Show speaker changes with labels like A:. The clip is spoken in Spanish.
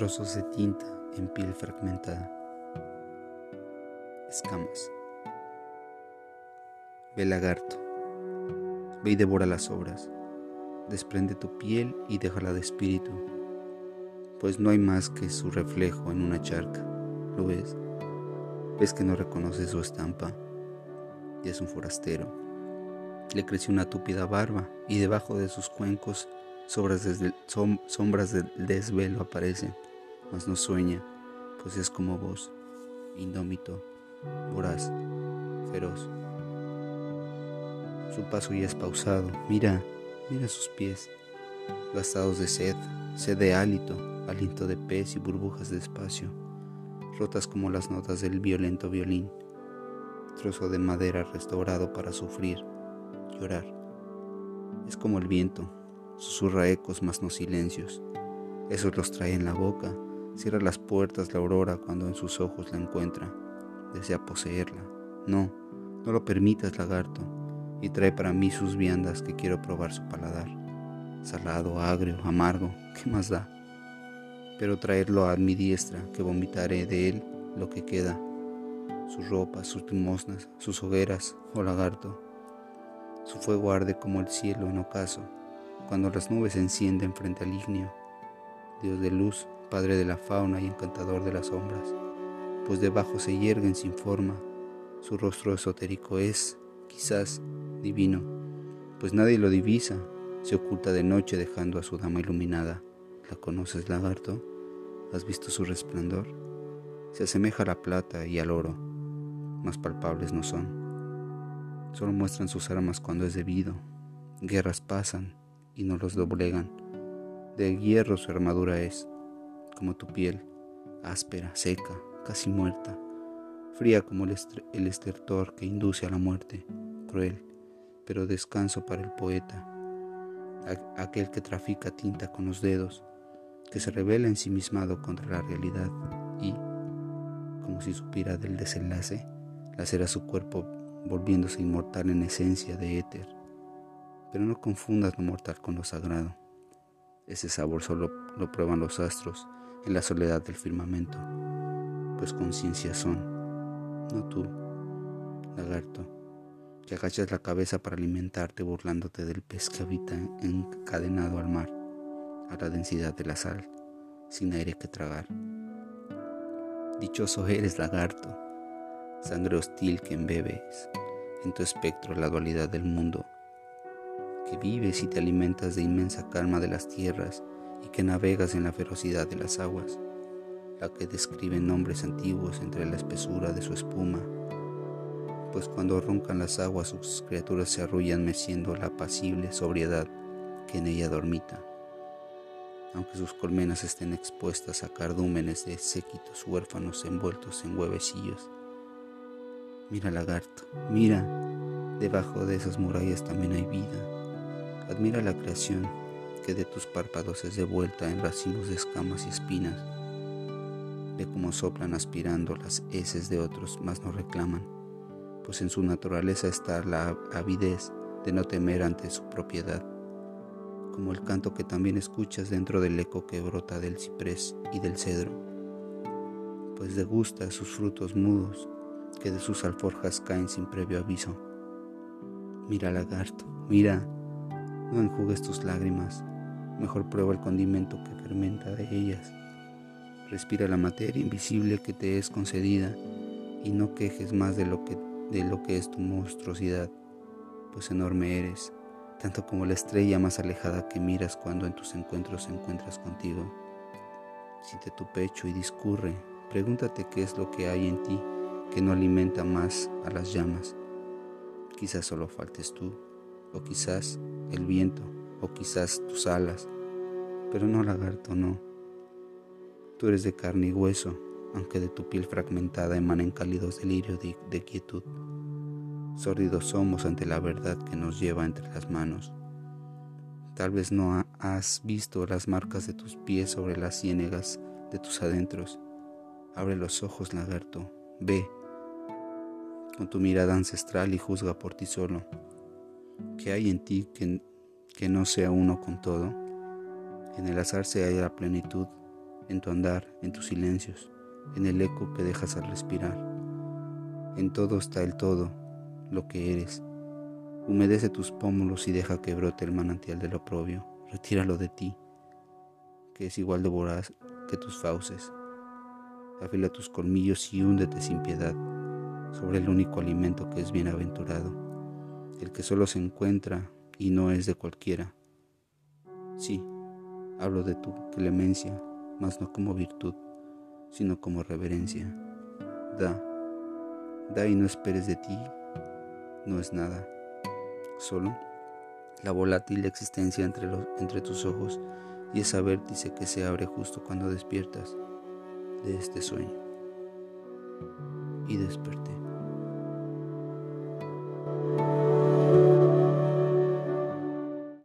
A: trozos de tinta en piel fragmentada. Escamas. Ve lagarto. Ve y devora las obras. Desprende tu piel y déjala de espíritu, pues no hay más que su reflejo en una charca. ¿Lo ves? ¿Ves que no reconoce su estampa? Y es un forastero. Le creció una túpida barba y debajo de sus cuencos sombras, desde, sombras del desvelo aparecen, mas no sueña, pues es como vos, indómito, voraz, feroz. Su paso ya es pausado, mira, mira sus pies, gastados de sed, sed de hálito, aliento de pez y burbujas de espacio, rotas como las notas del violento violín, trozo de madera restaurado para sufrir, llorar. Es como el viento, susurra ecos mas no silencios. Esos los trae en la boca, cierra las puertas la aurora cuando en sus ojos la encuentra. Desea poseerla. No, no lo permitas, lagarto, y trae para mí sus viandas que quiero probar su paladar. Salado, agrio, amargo, ¿qué más da? Pero traerlo a mi diestra, que vomitaré de él lo que queda, sus ropas, sus limosnas, sus hogueras, oh lagarto. Su fuego arde como el cielo en ocaso, cuando las nubes se encienden frente al ignio, Dios de luz, Padre de la fauna y encantador de las sombras, pues debajo se yerguen sin forma, su rostro esotérico es, quizás, divino, pues nadie lo divisa, se oculta de noche dejando a su dama iluminada. ¿La conoces, lagarto? ¿Has visto su resplandor? Se asemeja a la plata y al oro, más palpables no son. Solo muestran sus armas cuando es debido. Guerras pasan, y no los doblegan. De hierro su armadura es, como tu piel, áspera, seca, casi muerta, fría como el, estertor que induce a la muerte, cruel, pero descanso para el poeta, aquel que trafica tinta con los dedos, que se revela ensimismado contra la realidad y, como si supiera del desenlace, lacera su cuerpo volviéndose inmortal en esencia de éter pero no confundas lo mortal con lo sagrado. Ese sabor solo lo prueban los astros en la soledad del firmamento, pues conciencia son, no tú, lagarto, que agachas la cabeza para alimentarte burlándote del pez que habita encadenado al mar, a la densidad de la sal, sin aire que tragar. Dichoso eres, lagarto, sangre hostil que embebes en tu espectro la dualidad del mundo que vives y te alimentas de inmensa calma de las tierras y que navegas en la ferocidad de las aguas, la que describe nombres antiguos entre la espesura de su espuma, pues cuando roncan las aguas sus criaturas se arrullan meciendo la apacible sobriedad que en ella dormita, aunque sus colmenas estén expuestas a cardúmenes de séquitos huérfanos envueltos en huevecillos. Mira lagarto, mira, debajo de esas murallas también hay vida. Admira la creación que de tus párpados es devuelta en racimos de escamas y espinas. Ve cómo soplan aspirando las heces de otros, mas no reclaman, pues en su naturaleza está la avidez de no temer ante su propiedad, como el canto que también escuchas dentro del eco que brota del ciprés y del cedro, pues degusta sus frutos mudos que de sus alforjas caen sin previo aviso. Mira lagarto, mira, no enjugues tus lágrimas, mejor prueba el condimento que fermenta de ellas. Respira la materia invisible que te es concedida y no quejes más de lo que, de lo que es tu monstruosidad, pues enorme eres, tanto como la estrella más alejada que miras cuando en tus encuentros encuentras contigo. Siente tu pecho y discurre, pregúntate qué es lo que hay en ti que no alimenta más a las llamas. Quizás solo faltes tú o quizás el viento, o quizás tus alas, pero no lagarto, no. Tú eres de carne y hueso, aunque de tu piel fragmentada emanen cálidos delirios de, quietud. Sórdidos somos ante la verdad que nos lleva entre las manos. Tal vez no has visto las marcas de tus pies sobre las ciénegas de tus adentros. Abre los ojos, lagarto, ve con tu mirada ancestral y juzga por ti solo. ¿Qué hay en ti que, que no sea uno con todo? En el azar se halla la plenitud, en tu andar, en tus silencios, en el eco que dejas al respirar. En todo está el todo, lo que eres. Humedece tus pómulos y deja que brote el manantial del oprobio. Retíralo de ti, que es igual de voraz que tus fauces. Afila tus colmillos y húndete sin piedad sobre el único alimento que es bienaventurado, el que solo se encuentra y no es de cualquiera. Sí, hablo de tu clemencia, mas no como virtud, sino como reverencia. Da, da y no esperes de ti, no es nada, solo la volátil existencia entre, los, entre tus ojos y esa vértice que se abre justo cuando despiertas de este sueño. Y desperté.